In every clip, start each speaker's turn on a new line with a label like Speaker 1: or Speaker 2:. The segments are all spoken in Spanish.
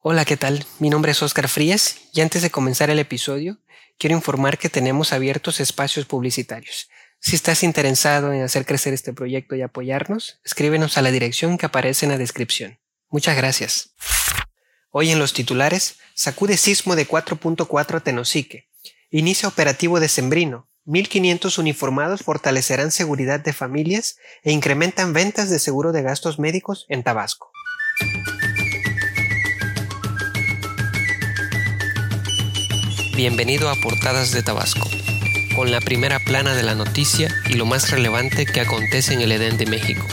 Speaker 1: Hola, ¿qué tal? Mi nombre es Oscar Frías y antes de comenzar el episodio, quiero informar que tenemos abiertos espacios publicitarios. Si estás interesado en hacer crecer este proyecto y apoyarnos, escríbenos a la dirección que aparece en la descripción. Muchas gracias. Hoy en los titulares, sacude sismo de 4.4 Tenosique. Inicia operativo de Sembrino. 1.500 uniformados fortalecerán seguridad de familias e incrementan ventas de seguro de gastos médicos en Tabasco. Bienvenido a Portadas de Tabasco, con la primera plana de la noticia y lo más relevante que acontece en el Edén de México.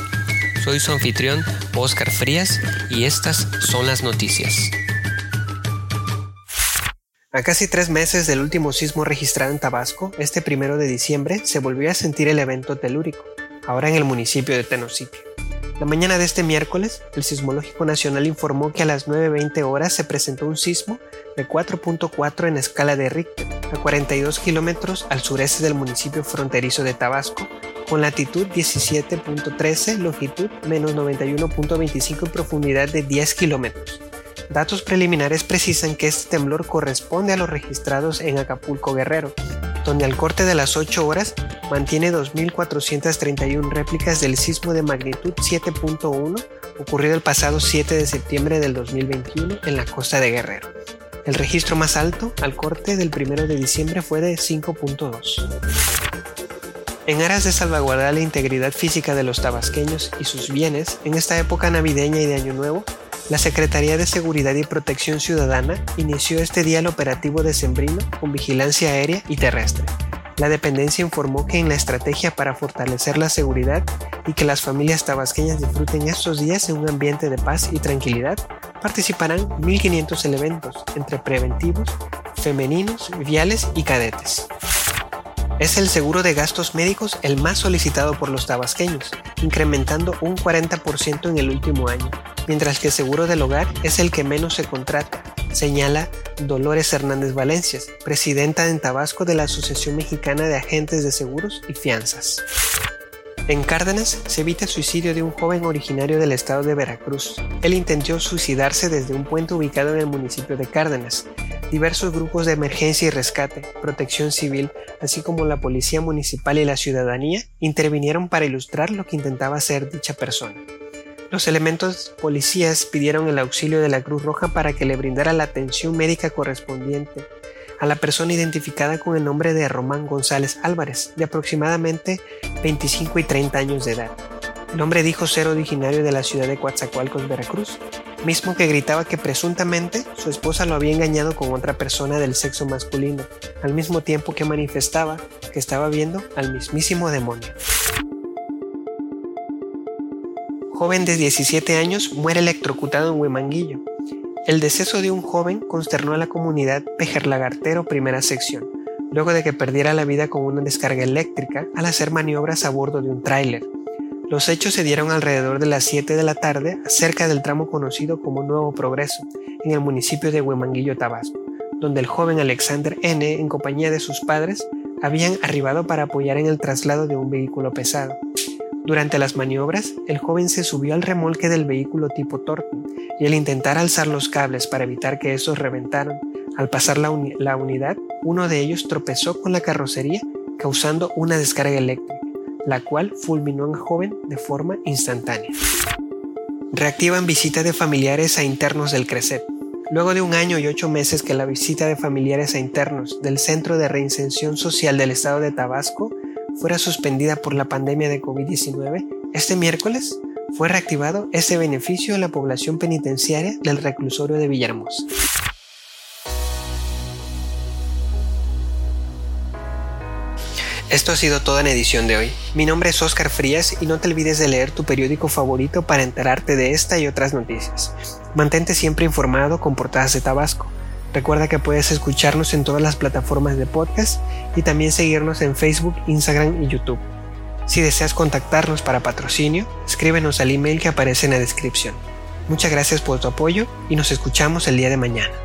Speaker 1: Soy su anfitrión, Oscar Frías, y estas son las noticias. A casi tres meses del último sismo registrado en Tabasco, este primero de diciembre se volvió a sentir el evento telúrico, ahora en el municipio de Tenosique. La mañana de este miércoles, el Sismológico Nacional informó que a las 9.20 horas se presentó un sismo de 4.4 en escala de Richter, a 42 kilómetros al sureste del municipio fronterizo de Tabasco, con latitud 17.13, longitud menos 91.25 y profundidad de 10 kilómetros. Datos preliminares precisan que este temblor corresponde a los registrados en Acapulco Guerrero, donde al corte de las 8 horas mantiene 2.431 réplicas del sismo de magnitud 7.1 ocurrido el pasado 7 de septiembre del 2021 en la costa de Guerrero. El registro más alto al corte del 1 de diciembre fue de 5.2. En aras de salvaguardar la integridad física de los tabasqueños y sus bienes en esta época navideña y de Año Nuevo, la Secretaría de Seguridad y Protección Ciudadana inició este día el operativo de Sembrino con vigilancia aérea y terrestre. La dependencia informó que en la estrategia para fortalecer la seguridad y que las familias tabasqueñas disfruten estos días en un ambiente de paz y tranquilidad, participarán 1.500 elementos entre preventivos, femeninos, viales y cadetes. Es el seguro de gastos médicos el más solicitado por los tabasqueños, incrementando un 40% en el último año, mientras que el seguro del hogar es el que menos se contrata, señala Dolores Hernández Valencias, presidenta en Tabasco de la Asociación Mexicana de Agentes de Seguros y Fianzas. En Cárdenas se evita el suicidio de un joven originario del estado de Veracruz. Él intentó suicidarse desde un puente ubicado en el municipio de Cárdenas. Diversos grupos de emergencia y rescate, protección civil, así como la policía municipal y la ciudadanía intervinieron para ilustrar lo que intentaba hacer dicha persona. Los elementos policías pidieron el auxilio de la Cruz Roja para que le brindara la atención médica correspondiente a la persona identificada con el nombre de Román González Álvarez, de aproximadamente 25 y 30 años de edad. El hombre dijo ser originario de la ciudad de Coatzacoalcos, Veracruz, mismo que gritaba que presuntamente su esposa lo había engañado con otra persona del sexo masculino, al mismo tiempo que manifestaba que estaba viendo al mismísimo demonio. Joven de 17 años muere electrocutado en Huemanguillo. El deceso de un joven consternó a la comunidad Pejerlagartero Primera Sección, luego de que perdiera la vida con una descarga eléctrica al hacer maniobras a bordo de un tráiler. Los hechos se dieron alrededor de las 7 de la tarde cerca del tramo conocido como Nuevo Progreso, en el municipio de Huemanguillo, Tabasco, donde el joven Alexander N., en compañía de sus padres, habían arribado para apoyar en el traslado de un vehículo pesado. Durante las maniobras, el joven se subió al remolque del vehículo tipo Thornton y al intentar alzar los cables para evitar que estos reventaran, al pasar la, unidad, uno de ellos tropezó con la carrocería causando una descarga eléctrica, la cual fulminó al joven de forma instantánea. Reactivan visita de familiares a internos del CRECET. Luego de un año y ocho meses que la visita de familiares a internos del Centro de Reinserción Social del Estado de Tabasco fuera suspendida por la pandemia de COVID-19, este miércoles fue reactivado ese beneficio a la población penitenciaria del reclusorio de Villahermosa. Esto ha sido toda en edición de hoy. Mi nombre es Oscar Frías y no te olvides de leer tu periódico favorito para enterarte de esta y otras noticias. Mantente siempre informado con portadas de Tabasco. Recuerda que puedes escucharnos en todas las plataformas de podcast y también seguirnos en Facebook, Instagram y YouTube. Si deseas contactarnos para patrocinio, escríbenos al email que aparece en la descripción. Muchas gracias por tu apoyo y nos escuchamos el día de mañana.